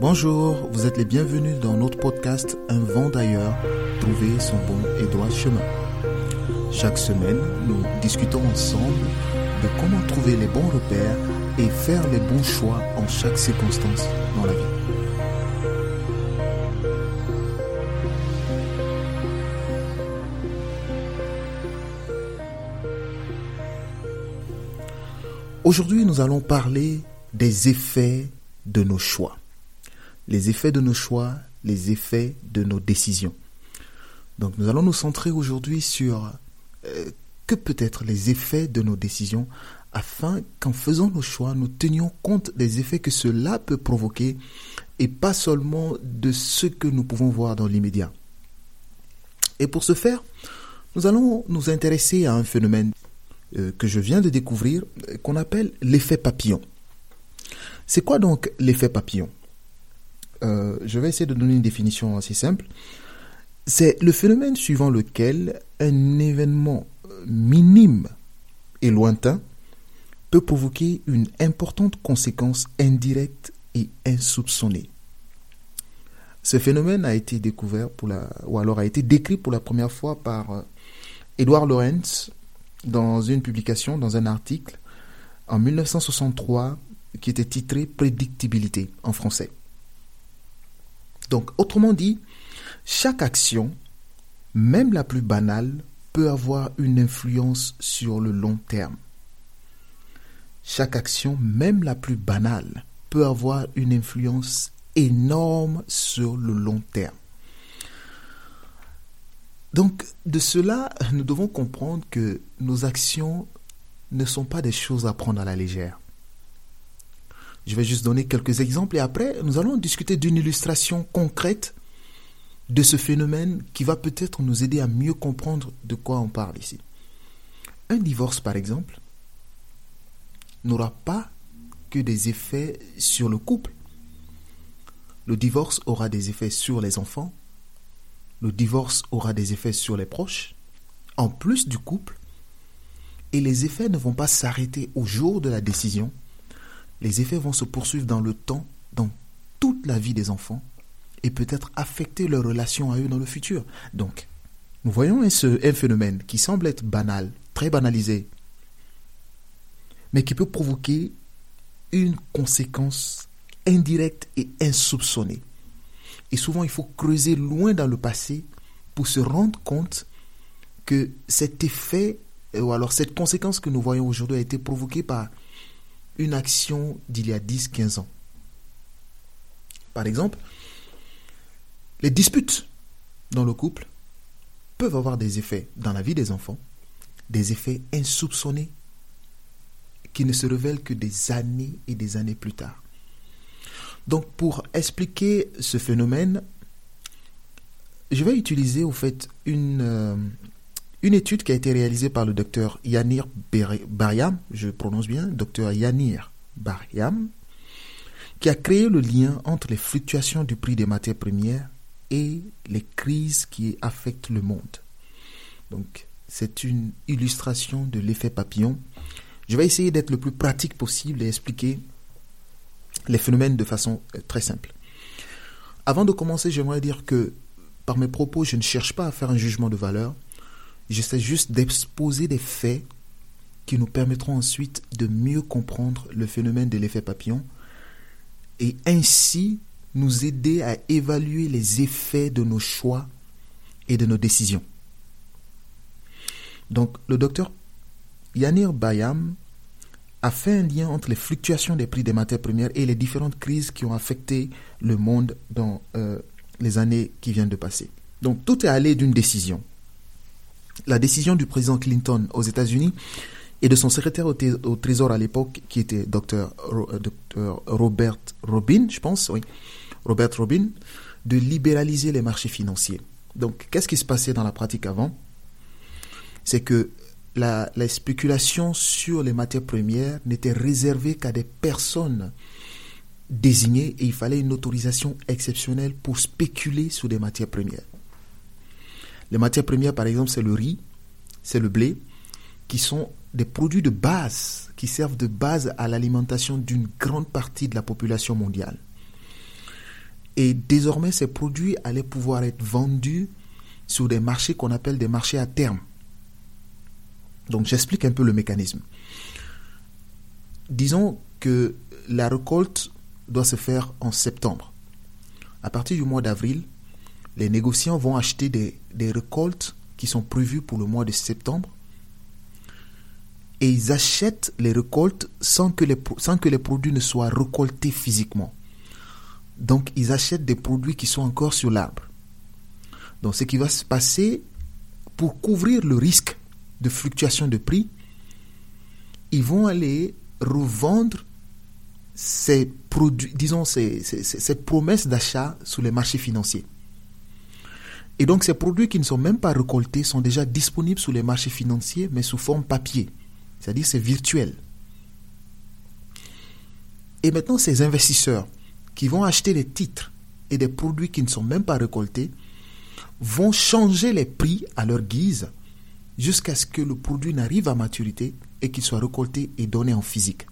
Bonjour, vous êtes les bienvenus dans notre podcast Un vent d'ailleurs, trouver son bon et droit chemin. Chaque semaine, nous discutons ensemble de comment trouver les bons repères et faire les bons choix en chaque circonstance dans la vie. Aujourd'hui, nous allons parler des effets de nos choix. Les effets de nos choix, les effets de nos décisions. Donc nous allons nous centrer aujourd'hui sur euh, que peut être les effets de nos décisions afin qu'en faisant nos choix, nous tenions compte des effets que cela peut provoquer et pas seulement de ce que nous pouvons voir dans l'immédiat. Et pour ce faire, nous allons nous intéresser à un phénomène euh, que je viens de découvrir, euh, qu'on appelle l'effet papillon. C'est quoi donc l'effet papillon? Euh, Je vais essayer de donner une définition assez simple. C'est le phénomène suivant lequel un événement minime et lointain peut provoquer une importante conséquence indirecte et insoupçonnée. Ce phénomène a été découvert pour la, ou alors a été décrit pour la première fois par Edward Lorenz dans une publication, dans un article, en 1963, qui était titré Prédictibilité en français. Donc, autrement dit, chaque action, même la plus banale, peut avoir une influence sur le long terme. Chaque action, même la plus banale, peut avoir une influence énorme sur le long terme. Donc, de cela, nous devons comprendre que nos actions ne sont pas des choses à prendre à la légère. Je vais juste donner quelques exemples et après, nous allons discuter d'une illustration concrète de ce phénomène qui va peut-être nous aider à mieux comprendre de quoi on parle ici. Un divorce, par exemple, n'aura pas que des effets sur le couple. Le divorce aura des effets sur les enfants, le divorce aura des effets sur les proches, en plus du couple, et les effets ne vont pas s'arrêter au jour de la décision, les effets vont se poursuivre dans le temps, dans toute la vie des enfants, et peut-être affecter leur relation à eux dans le futur. Donc, nous voyons un, phénomène qui semble être banal, très banalisé, mais qui peut provoquer une conséquence indirecte et insoupçonnée. Et souvent, il faut creuser loin dans le passé pour se rendre compte que cet effet, ou alors cette conséquence que nous voyons aujourd'hui a été provoquée par action d'il y a 10-15 ans. Par exemple, les disputes dans le couple peuvent avoir des effets dans la vie des enfants, des effets insoupçonnés qui ne se révèlent que des années et des années plus tard. Donc pour expliquer ce phénomène, je vais utiliser au fait une, euh, une étude qui a été réalisée par le docteur Yanir Bariam, je prononce bien, docteur Yanir Bariam, qui a créé le lien entre les fluctuations du prix des matières premières et les crises qui affectent le monde. Donc c'est une illustration de l'effet papillon. Je vais essayer d'être le plus pratique possible et expliquer les phénomènes de façon euh, très simple. Avant de commencer, j'aimerais dire que par mes propos, je ne cherche pas à faire un jugement de valeur. J'essaie juste d'exposer des faits qui nous permettront ensuite de mieux comprendre le phénomène de l'effet papillon et ainsi nous aider à évaluer les effets de nos choix et de nos décisions. Donc, le docteur Yanir Bayam a fait un lien entre les fluctuations des prix des matières premières et les différentes crises qui ont affecté le monde dans euh, les années qui viennent de passer. Donc tout est allé d'une décision. La décision du président Clinton aux États-Unis et de son secrétaire au, Trésor à l'époque, qui était Dr. Euh, Robert Robin, je pense, oui, Robert Robin, de libéraliser les marchés financiers. Donc, qu'est-ce qui se passait dans la pratique avant? C'est que la, spéculation sur les matières premières n'était réservée qu'à des personnes désignées et il fallait une autorisation exceptionnelle pour spéculer sur des matières premières. Les matières premières, par exemple, c'est le riz, c'est le blé, qui sont des produits de base, qui servent de base à l'alimentation d'une grande partie de la population mondiale. Et désormais, ces produits allaient pouvoir être vendus sur des marchés qu'on appelle des marchés à terme. Donc j'explique un peu le mécanisme. Disons que la récolte doit se faire en septembre. À partir du mois d'avril, les négociants vont acheter des, récoltes qui sont prévues pour le mois de septembre et ils achètent les récoltes sans que les, produits ne soient récoltés physiquement. Donc ils achètent des produits qui sont encore sur l'arbre. Donc ce qui va se passer pour couvrir le risque de fluctuation de prix, ils vont aller revendre ces produits, disons, cette promesse d'achat sur les marchés financiers. Et donc ces produits qui ne sont même pas récoltés sont déjà disponibles sur les marchés financiers, mais sous forme papier. C'est-à-dire c'est virtuel. Et maintenant, ces investisseurs qui vont acheter des titres et des produits qui ne sont même pas récoltés vont changer les prix à leur guise jusqu'à ce que le produit n'arrive à maturité et qu'il soit récolté et donné en physique.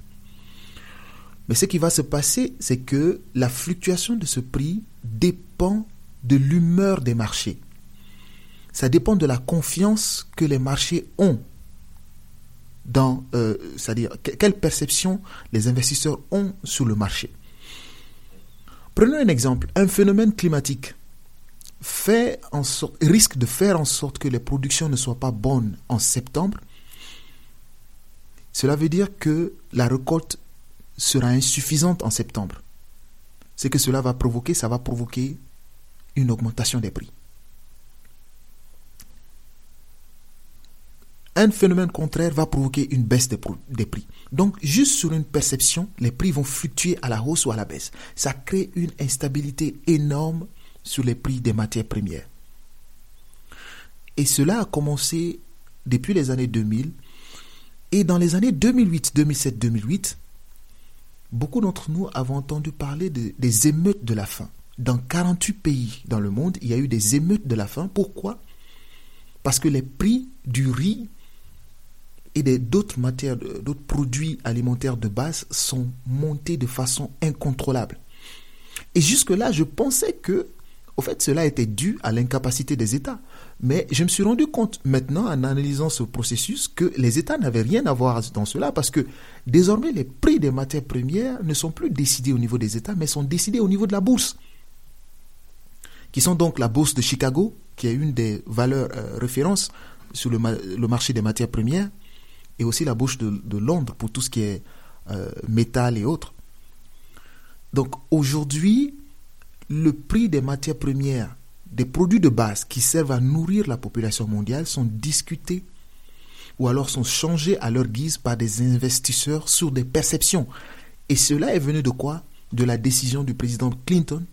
Mais ce qui va se passer, c'est que la fluctuation de ce prix dépend de l'humeur des marchés. Ça dépend de la confiance que les marchés ont dans, euh, c'est-à-dire quelle perception les investisseurs ont sur le marché. Prenons un exemple, un phénomène climatique fait en risque de faire en sorte que les productions ne soient pas bonnes en septembre, cela veut dire que la récolte sera insuffisante en septembre. Ce que cela va provoquer, ça va provoquer une augmentation des prix. Un phénomène contraire va provoquer une baisse des prix. Donc, juste sur une perception, les prix vont fluctuer à la hausse ou à la baisse. Ça crée une instabilité énorme sur les prix des matières premières. Et cela a commencé depuis les années 2000. Et dans les années 2008, 2007, 2008, beaucoup d'entre nous avons entendu parler des émeutes de la faim. Dans 48 pays dans le monde, il y a eu des émeutes de la faim. Pourquoi? Parce que les prix du riz et d'autres matières, d'autres produits alimentaires de base sont montés de façon incontrôlable. Et jusque-là, je pensais que au fait, cela était dû à l'incapacité des États. Mais je me suis rendu compte maintenant, en analysant ce processus, que les États n'avaient rien à voir dans cela parce que désormais, les prix des matières premières ne sont plus décidés au niveau des États, mais sont décidés au niveau de la bourse. Qui sont donc la bourse de Chicago, qui est une des valeurs euh, références sur le, marché des matières premières, et aussi la bourse de, Londres pour tout ce qui est euh, métal et autres. Donc aujourd'hui, le prix des matières premières, des produits de base qui servent à nourrir la population mondiale sont discutés ou alors sont changés à leur guise par des investisseurs sur des perceptions. Et cela est venu de quoi? De la décision du président Clinton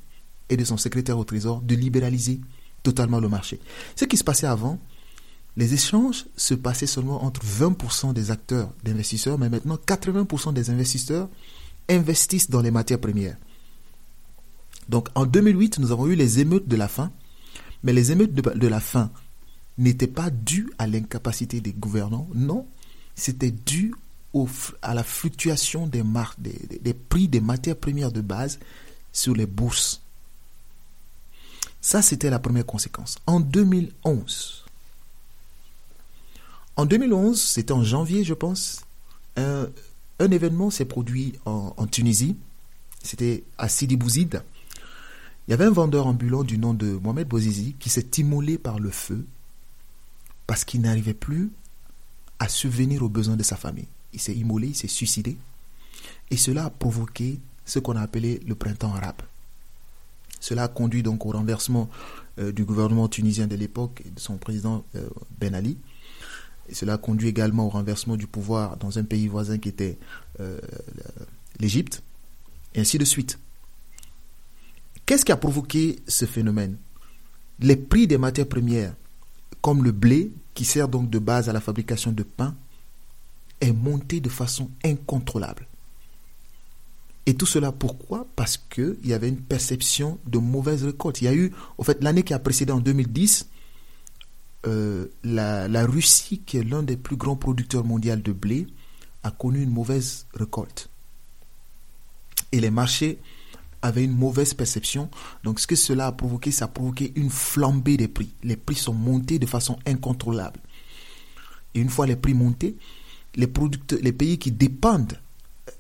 et de son secrétaire au Trésor de libéraliser totalement le marché. Ce qui se passait avant, les échanges se passaient seulement entre 20% des acteurs d'investisseurs, mais maintenant 80% des investisseurs investissent dans les matières premières. Donc en 2008, nous avons eu les émeutes de la faim, mais les émeutes de, la faim n'étaient pas dues à l'incapacité des gouvernants, non, c'était dû à la fluctuation des, des, des prix des matières premières de base sur les bourses. Ça, c'était la première conséquence. En 2011, en 2011, c'était en janvier, je pense, un, événement s'est produit en, en Tunisie. C'était à Sidi Bouzid. Il y avait un vendeur ambulant du nom de Mohamed Bouzizi qui s'est immolé par le feu parce qu'il n'arrivait plus à subvenir aux besoins de sa famille. Il s'est immolé, il s'est suicidé. Et cela a provoqué ce qu'on a appelé le printemps arabe. Cela a conduit donc au renversement euh, du gouvernement tunisien de l'époque et de son président euh, Ben Ali. Cela a conduit également au renversement du pouvoir dans un pays voisin qui était euh, l'Égypte, et ainsi de suite. Qu'est-ce qui a provoqué ce phénomène? Les prix des matières premières, comme le blé, qui sert donc de base à la fabrication de pain, est monté de façon incontrôlable. Et tout cela pourquoi? Parce qu'il y avait une perception de mauvaise récolte. Il y a eu, en fait, l'année qui a précédé en 2010, euh, la, la, Russie, qui est l'un des plus grands producteurs mondiaux de blé, a connu une mauvaise récolte. Et les marchés avait une mauvaise perception. Donc ce que cela a provoqué, ça a provoqué une flambée des prix. Les prix sont montés de façon incontrôlable. Et une fois les prix montés, les, producteurs, les pays qui dépendent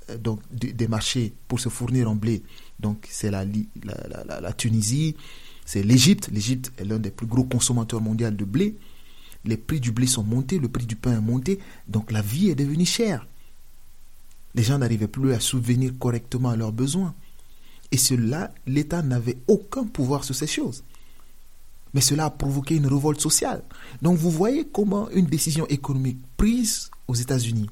euh, donc, des marchés pour se fournir en blé, donc c'est la, Tunisie, c'est l'Égypte. L'Égypte est l'un des plus gros consommateurs mondiaux de blé. Les prix du blé sont montés, le prix du pain est monté, donc la vie est devenue chère. Les gens n'arrivaient plus à souvenir correctement à leurs besoins. Et cela, l'État n'avait aucun pouvoir sur ces choses. Mais cela a provoqué une révolte sociale. Donc vous voyez comment une décision économique prise aux États-Unis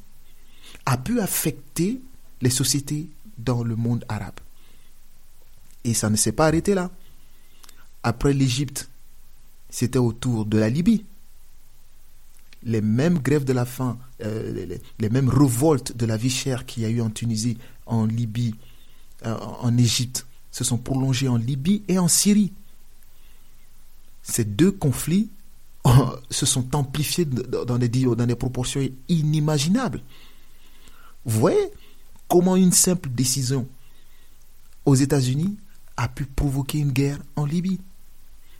a pu affecter les sociétés dans le monde arabe. Et ça ne s'est pas arrêté là. Après l'Égypte, c'était au tour de la Libye. Les mêmes grèves de la faim, euh, les, mêmes révoltes de la vie chère qu'il y a eu en Tunisie, en Libye, euh, en Égypte, se sont prolongées en Libye et en Syrie. Ces deux conflits se sont amplifiés dans des, dans des proportions inimaginables. Vous voyez comment une simple décision aux États-Unis a pu provoquer une guerre en Libye.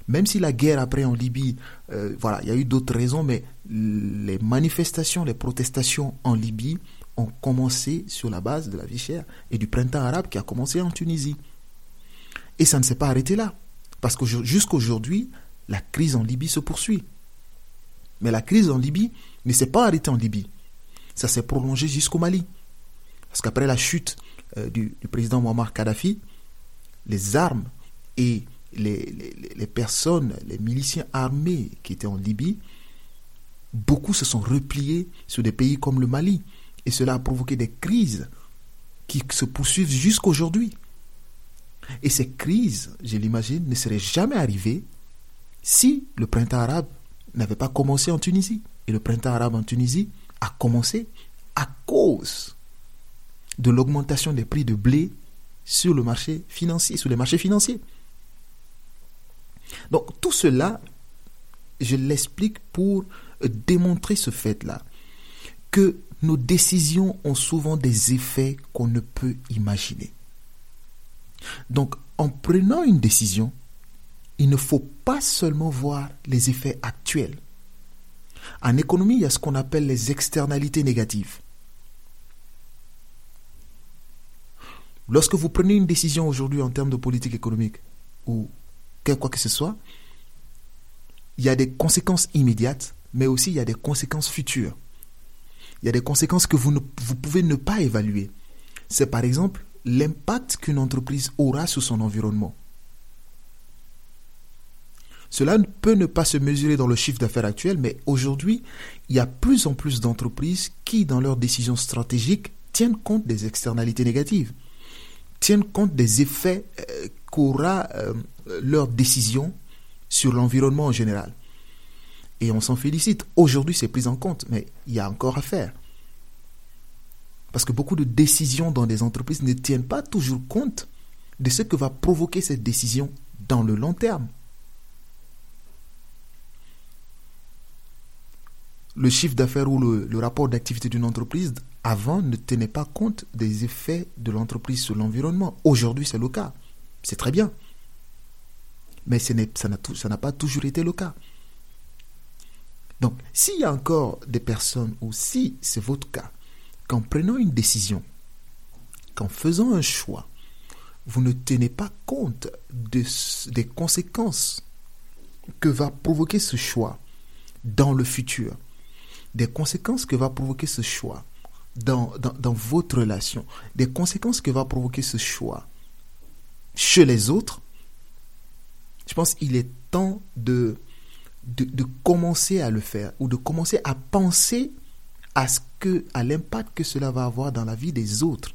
Même si la guerre après en Libye, euh, voilà, il y a eu d'autres raisons, mais les manifestations, les protestations en Libye ont commencé sur la base de la vie chère et du printemps arabe qui a commencé en Tunisie. Et ça ne s'est pas arrêté là, parce que jusqu'aujourd'hui, la crise en Libye se poursuit. Mais la crise en Libye ne s'est pas arrêtée en Libye. Ça s'est prolongé jusqu'au Mali. Parce qu'après la chute euh, du, président Muammar Kadhafi, les armes et les, les, personnes, les miliciens armés qui étaient en Libye, beaucoup se sont repliés sur des pays comme le Mali. Et cela a provoqué des crises qui se poursuivent jusqu'aujourd'hui. Et ces crises, je l'imagine, ne seraient jamais arrivées si le printemps arabe n'avait pas commencé en Tunisie. Et le printemps arabe en Tunisie a commencé à cause de l'augmentation des prix de blé sur le marché financier, sur les marchés financiers. Donc tout cela, je l'explique pour démontrer ce fait-là, que nos décisions ont souvent des effets qu'on ne peut imaginer. Donc en prenant une décision, il ne faut pas seulement voir les effets actuels. En économie, il y a ce qu'on appelle les externalités négatives. Lorsque vous prenez une décision aujourd'hui en termes de politique économique ou quoi que ce soit, il y a des conséquences immédiates, mais aussi il y a des conséquences futures. Il y a des conséquences que vous, ne, pouvez ne pas évaluer. C'est par exemple l'impact qu'une entreprise aura sur son environnement. Cela peut ne pas se mesurer dans le chiffre d'affaires actuel, mais aujourd'hui, il y a plus en plus d'entreprises qui, dans leurs décisions stratégiques, tiennent compte des externalités négatives tiennent compte des effets euh, qu'aura euh, leur décision sur l'environnement en général. Et on s'en félicite. Aujourd'hui, c'est pris en compte, mais il y a encore à faire. Parce que beaucoup de décisions dans des entreprises ne tiennent pas toujours compte de ce que va provoquer cette décision dans le long terme. Le chiffre d'affaires ou le, le rapport d'activité d'une entreprise avant ne tenait pas compte des effets de l'entreprise sur l'environnement. Aujourd'hui, c'est le cas. C'est très bien. Mais ça n'a pas toujours été le cas. Donc, s'il y a encore des personnes, ou si c'est votre cas, qu'en prenant une décision, qu'en faisant un choix, vous ne tenez pas compte des conséquences que va provoquer ce choix dans le futur, des conséquences que va provoquer ce choix dans, dans, votre relation, des conséquences que va provoquer ce choix chez les autres, je pense qu'il est temps de, de, de, commencer à le faire ou de commencer à penser à à l'impact que cela va avoir dans la vie des autres.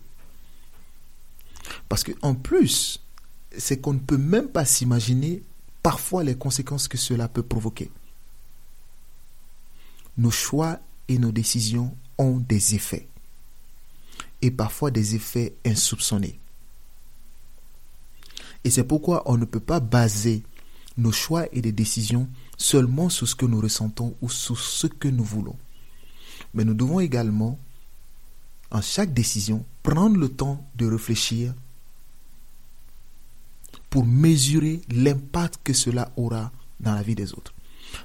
Parce que en plus, c'est qu'on ne peut même pas s'imaginer parfois les conséquences que cela peut provoquer. Nos choix et nos décisions ont des effets. Et parfois des effets insoupçonnés. Et c'est pourquoi on ne peut pas baser nos choix et des décisions seulement sur ce que nous ressentons ou sur ce que nous voulons. Mais nous devons également, en chaque décision, prendre le temps de réfléchir pour mesurer l'impact que cela aura dans la vie des autres.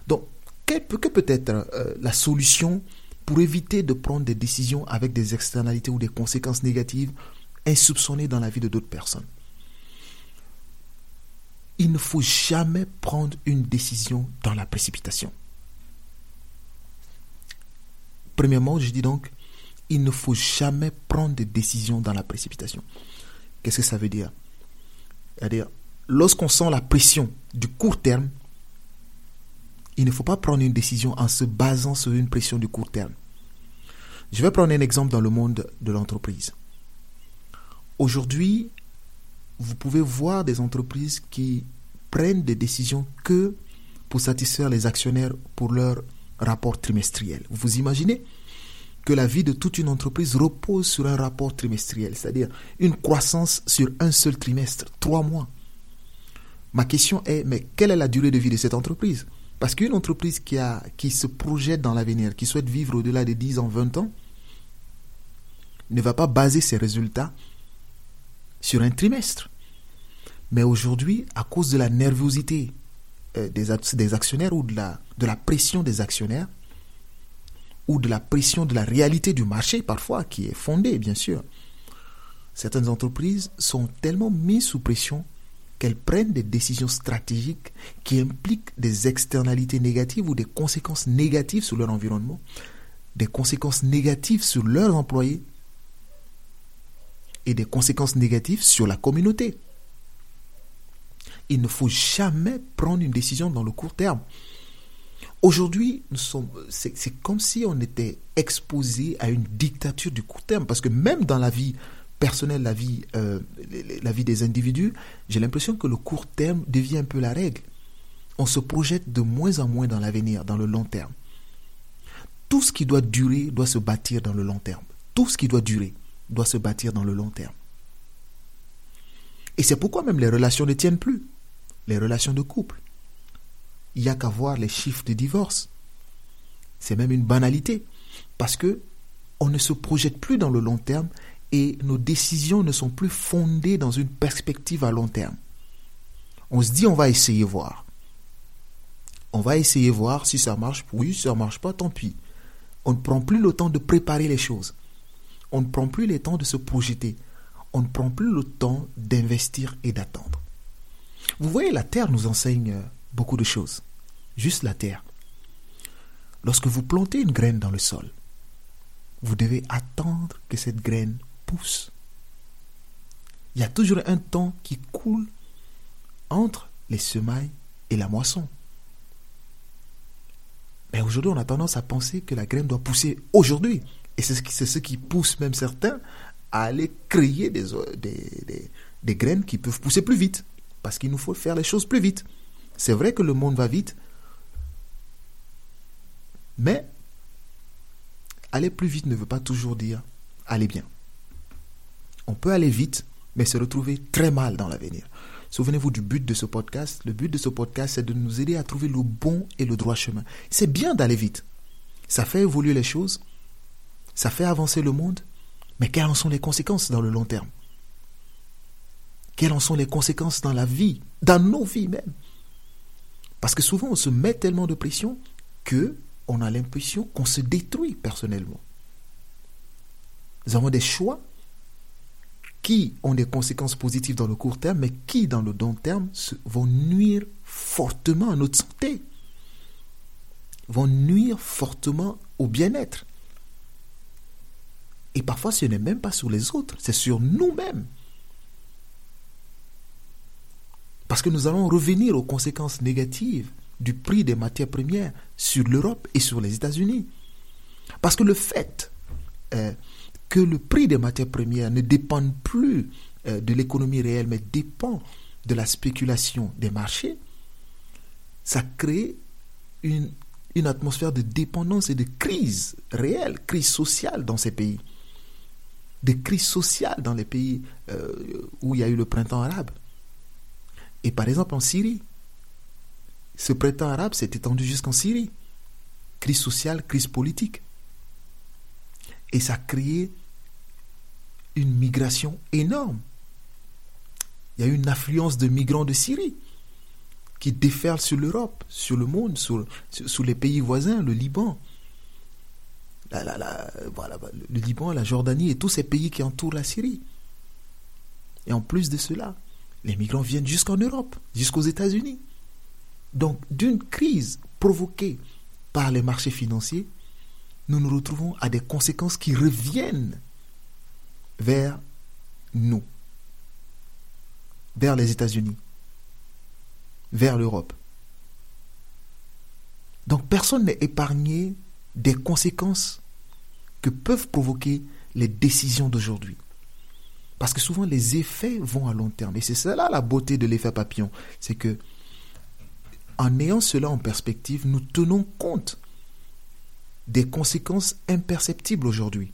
Donc, quelle peut, peut être euh, la solution pour éviter de prendre des décisions avec des externalités ou des conséquences négatives insoupçonnées dans la vie de d'autres personnes Il ne faut jamais prendre une décision dans la précipitation. Premièrement, je dis donc, il ne faut jamais prendre des décisions dans la précipitation. Qu'est-ce que ça veut dire? C'est-à-dire, lorsqu'on sent la pression du court terme, il ne faut pas prendre une décision en se basant sur une pression du court terme. Je vais prendre un exemple dans le monde de l'entreprise. Aujourd'hui, vous pouvez voir des entreprises qui prennent des décisions que pour satisfaire les actionnaires pour leur rapport trimestriel. Vous imaginez que la vie de toute une entreprise repose sur un rapport trimestriel, c'est-à-dire une croissance sur un seul trimestre, trois mois. Ma question est, mais quelle est la durée de vie de cette entreprise? Parce qu'une entreprise qui, se projette dans l'avenir, qui souhaite vivre au-delà de 10 ans, 20 ans, ne va pas baser ses résultats sur un trimestre. Mais aujourd'hui, à cause de la nervosité euh, des, actionnaires ou de la pression des actionnaires, ou de la pression de la réalité du marché parfois, qui est fondée, bien sûr. Certaines entreprises sont tellement mises sous pression qu'elles prennent des décisions stratégiques qui impliquent des externalités négatives ou des conséquences négatives sur leur environnement, des conséquences négatives sur leurs employés et des conséquences négatives sur la communauté. Il ne faut jamais prendre une décision dans le court terme. Aujourd'hui, c'est comme si on était exposé à une dictature du court terme, parce que même dans la vie personnelle, la vie, euh, la vie des individus, j'ai l'impression que le court terme devient un peu la règle. On se projette de moins en moins dans l'avenir, dans le long terme. Tout ce qui doit durer doit se bâtir dans le long terme. Tout ce qui doit durer doit se bâtir dans le long terme. Et c'est pourquoi même les relations ne tiennent plus. Les relations de couple il n'y a qu'à voir les chiffres de divorce. C'est même une banalité. Parce que on ne se projette plus dans le long terme et nos décisions ne sont plus fondées dans une perspective à long terme. On se dit on va essayer voir. On va essayer voir si ça marche. Oui, si ça ne marche pas, tant pis. On ne prend plus le temps de préparer les choses. On ne prend plus le temps de se projeter. On ne prend plus le temps d'investir et d'attendre. Vous voyez, la Terre nous enseigne beaucoup de choses. Juste la terre. Lorsque vous plantez une graine dans le sol, vous devez attendre que cette graine Il y a toujours un temps qui coule entre les semailles et la moisson. Mais aujourd'hui, on a tendance à penser que la graine doit pousser aujourd'hui. Et c'est ce, qui, pousse même certains à aller créer des, des graines qui peuvent pousser plus vite. Parce qu'il nous faut faire les choses plus vite. C'est vrai que le monde va vite, mais aller plus vite ne veut pas toujours dire aller bien. On peut aller vite, mais se retrouver très mal dans l'avenir. Souvenez-vous du but de ce podcast. Le but de ce podcast, c'est de nous aider à trouver le bon et le droit chemin. C'est bien d'aller vite. Ça fait évoluer les choses, ça fait avancer le monde, mais quelles en sont les conséquences dans le long terme? Quelles en sont les conséquences dans la vie, dans nos vies même? Parce que souvent, on se met tellement de pression que on a l'impression qu'on se détruit personnellement. Nous avons des choix qui ont des conséquences positives dans le court terme, mais qui, dans le long terme, vont nuire fortement à notre santé, vont nuire fortement au bien-être. Et parfois, ce n'est même pas sur les autres, c'est sur nous-mêmes. Parce que nous allons revenir aux conséquences négatives du prix des matières premières sur l'Europe et sur les États-Unis. Parce que le fait euh, que le prix des matières premières ne dépende plus euh, de l'économie réelle, mais dépend de la spéculation des marchés, ça crée une, une atmosphère de dépendance et de crise réelle, crise sociale dans ces pays. De crise sociale dans les pays euh, où il y a eu le printemps arabe. Et par exemple en Syrie, ce printemps arabe s'est étendu jusqu'en Syrie. Crise sociale, crise politique. Et ça a créé une migration énorme. Il y a une affluence de migrants de Syrie qui déferlent sur l'Europe, sur le monde, sur, les pays voisins, le Liban. voilà, le Liban, la Jordanie et tous ces pays qui entourent la Syrie. Et en plus de cela, les migrants viennent jusqu'en Europe, jusqu'aux États-Unis. Donc, d'une crise provoquée par les marchés financiers, nous nous retrouvons à des conséquences qui reviennent vers nous, vers les États-Unis, vers l'Europe. Donc personne n'est épargné des conséquences que peuvent provoquer les décisions d'aujourd'hui. Parce que souvent les effets vont à long terme. Et c'est cela la beauté de l'effet papillon. C'est que en ayant cela en perspective, nous tenons compte des conséquences imperceptibles aujourd'hui.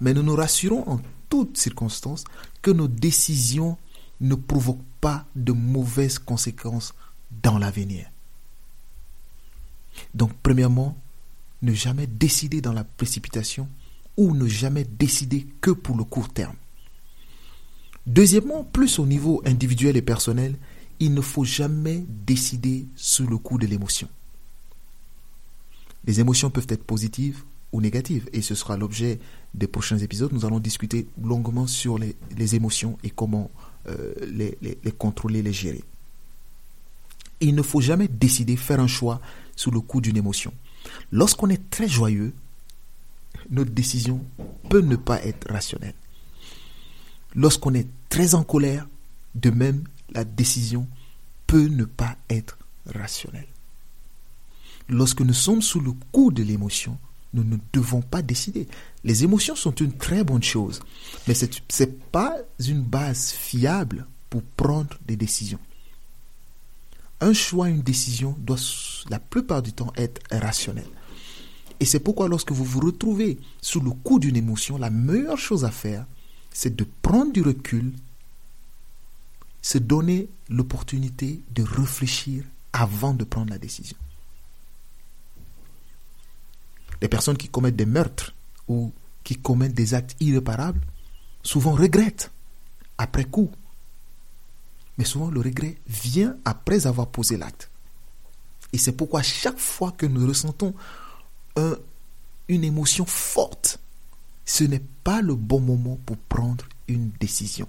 Mais nous nous rassurons en toutes circonstances que nos décisions ne provoquent pas de mauvaises conséquences dans l'avenir. Donc, premièrement, ne jamais décider dans la précipitation ou ne jamais décider que pour le court terme. Deuxièmement, plus au niveau individuel et personnel, il ne faut jamais décider sous le coup de l'émotion. Les émotions peuvent être positives ou et ce sera l'objet des prochains épisodes. Nous allons discuter longuement sur les, émotions et comment euh, les, les, contrôler, les gérer. il ne faut jamais décider, faire un choix sous le coup d'une émotion. Lorsqu'on est très joyeux, notre décision peut ne pas être rationnelle. Lorsqu'on est très en colère, de même, la décision peut ne pas être rationnelle. Lorsque nous sommes sous le coup de l'émotion, nous ne devons pas décider. Les émotions sont une très bonne chose, mais ce n'est pas une base fiable pour prendre des décisions. Un choix, une décision doit la plupart du temps être rationnel. Et c'est pourquoi lorsque vous vous retrouvez sous le coup d'une émotion, la meilleure chose à faire, c'est de prendre du recul, se donner l'opportunité de réfléchir avant de prendre la décision. Les personnes qui commettent des meurtres ou qui commettent des actes irréparables souvent regrettent après coup. Mais souvent le regret vient après avoir posé l'acte. Et c'est pourquoi chaque fois que nous ressentons une émotion forte, ce n'est pas le bon moment pour prendre une décision.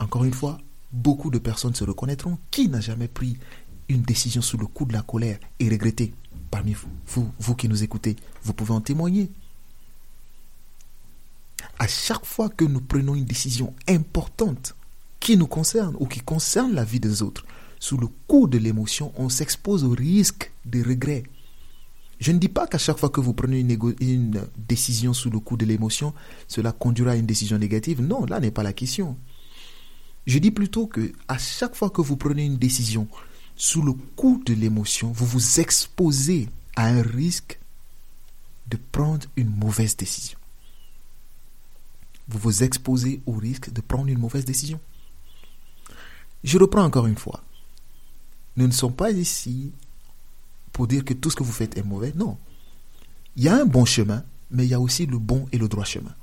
Encore une fois, beaucoup de personnes se reconnaîtront. Qui n'a jamais pris une décision sous le coup de la colère et regretté? Parmi vous, vous, vous qui nous écoutez, vous pouvez en témoigner. À chaque fois que nous prenons une décision importante qui nous concerne ou qui concerne la vie des autres, sous le coup de l'émotion, on s'expose au risque de regret. Je ne dis pas qu'à chaque fois que vous prenez une, une, décision sous le coup de l'émotion, cela conduira à une décision négative. Non, là n'est pas la question. Je dis plutôt que à chaque fois que vous prenez une décision sous le coup de l'émotion, vous vous exposez à un risque de prendre une mauvaise décision. Vous vous exposez au risque de prendre une mauvaise décision. Je reprends encore une fois. Nous ne sommes pas ici pour dire que tout ce que vous faites est mauvais. Non. Il y a un bon chemin, mais il y a aussi le bon et le droit chemin.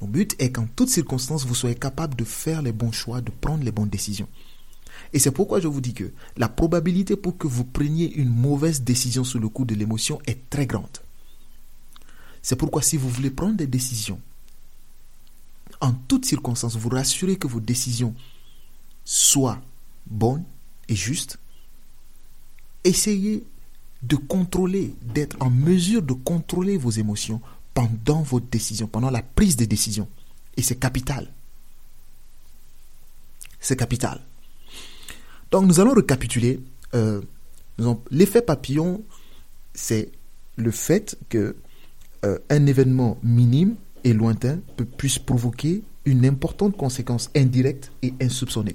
Mon but est qu'en toutes circonstances, vous soyez capable de faire les bons choix, de prendre les bonnes décisions. Et c'est pourquoi je vous dis que la probabilité pour que vous preniez une mauvaise décision sous le coup de l'émotion est très grande. C'est pourquoi si vous voulez prendre des décisions, en toutes circonstances, vous rassurez que vos décisions soient bonnes et justes, essayez de contrôler, d'être en mesure de contrôler vos émotions pendant votre décision, pendant la prise de décision. Et c'est capital. C'est capital. Donc nous allons récapituler. Euh, l'effet papillon, c'est le fait que euh, un événement minime et lointain peut, puisse provoquer une importante conséquence indirecte et insoupçonnée.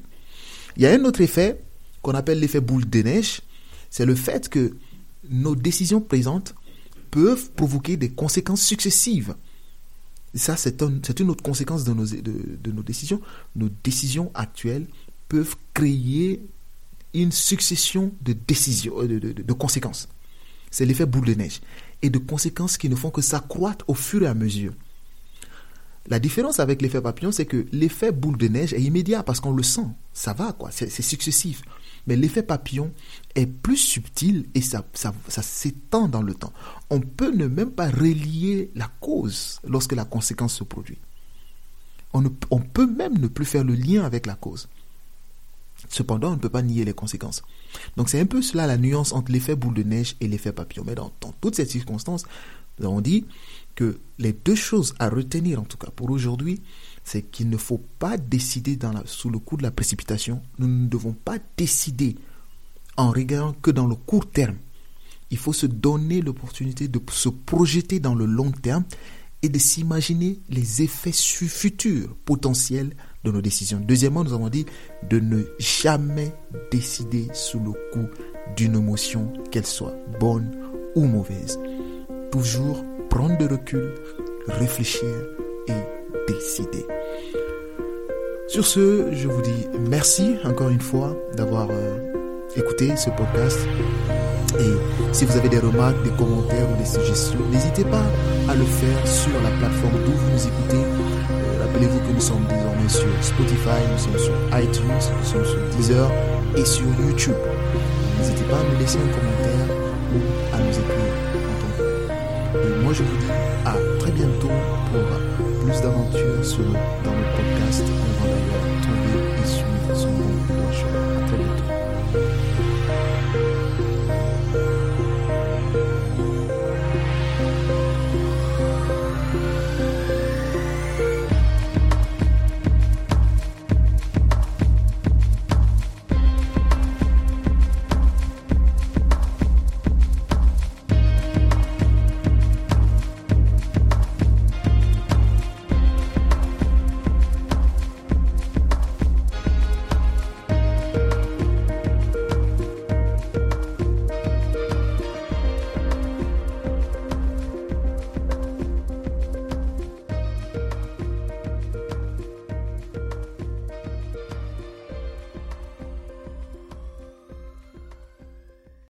Il y a un autre effet qu'on appelle l'effet boule de neige, c'est le fait que nos décisions présentes peuvent provoquer des conséquences successives. ça, c'est une autre conséquence de nos, de nos décisions. Nos décisions actuelles peuvent créer une succession de décisions, euh, de, conséquences. C'est l'effet boule de neige. Et de conséquences qui ne font que s'accroître au fur et à mesure. La différence avec l'effet papillon, c'est que l'effet boule de neige est immédiat parce qu'on le sent. Ça va, quoi. C'est successif. Mais l'effet papillon est plus subtil et ça, ça, s'étend dans le temps. On peut ne même pas relier la cause lorsque la conséquence se produit. On, on peut même ne plus faire le lien avec la cause. Cependant, on ne peut pas nier les conséquences. Donc c'est un peu cela la nuance entre l'effet boule de neige et l'effet papillon. Mais dans, toutes ces circonstances, avons dit que les deux choses à retenir, en tout cas pour aujourd'hui, c'est qu'il ne faut pas décider sous le coup de la précipitation. Nous ne devons pas décider en regardant que dans le court terme. Il faut se donner l'opportunité de se projeter dans le long terme et de s'imaginer les effets futurs potentiels de nos décisions. Deuxièmement, nous avons dit de ne jamais décider sous le coup d'une émotion, qu'elle soit bonne ou mauvaise. Toujours prendre de recul, réfléchir et décider. Sur ce, je vous dis merci encore une fois d'avoir euh, écouté ce podcast. Et si vous avez des remarques, des commentaires ou des suggestions, n'hésitez pas à le faire sur la plateforme d'où vous nous écoutez. Rappelez-vous que nous sommes désormais sur Spotify, nous sommes sur iTunes, nous sommes sur Deezer et sur YouTube. N'hésitez pas à nous laisser un commentaire ou à nous écrire en tant Et moi je vous dis à très bientôt pour plus d'aventures dans le podcast.